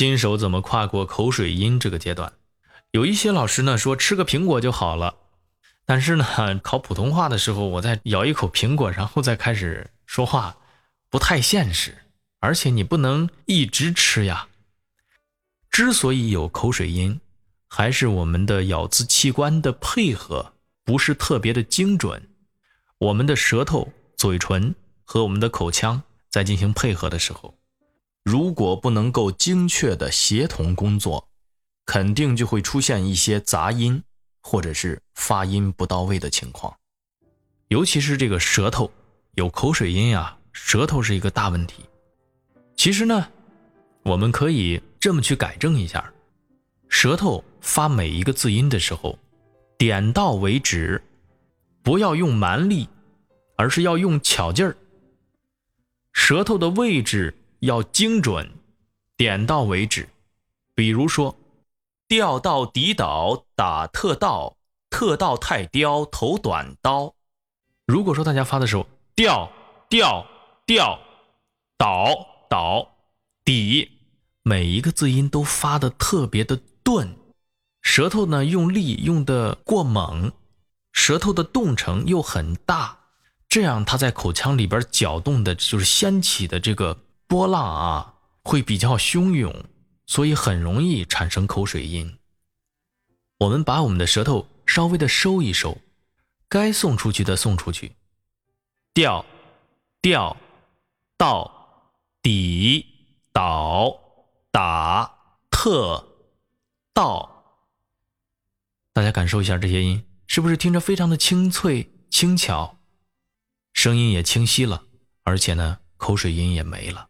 新手怎么跨过口水音这个阶段？有一些老师呢说吃个苹果就好了，但是呢 考普通话的时候，我再咬一口苹果，然后再开始说话，不太现实。而且你不能一直吃呀。之所以有口水音，还是我们的咬字器官的配合不是特别的精准。我们的舌头、嘴唇和我们的口腔在进行配合的时候，如果不能够精确的协同工作，肯定就会出现一些杂音或者是发音不到位的情况。尤其是这个舌头有口水音呀，舌头是一个大问题。其实呢，我们可以这么去改正一下：舌头发每一个字音的时候，点到为止，不要用蛮力，而是要用巧劲儿。舌头的位置要精准，点到为止。比如说，调到底倒打特倒，特倒太刁头短刀。如果说大家发的时候，调调调倒。倒底，每一个字音都发的特别的钝，舌头呢用力用的过猛，舌头的动程又很大，这样它在口腔里边搅动的就是掀起的这个波浪啊，会比较汹涌，所以很容易产生口水音。我们把我们的舌头稍微的收一收，该送出去的送出去，调调到。底倒打特倒，大家感受一下这些音，是不是听着非常的清脆轻巧，声音也清晰了，而且呢，口水音也没了。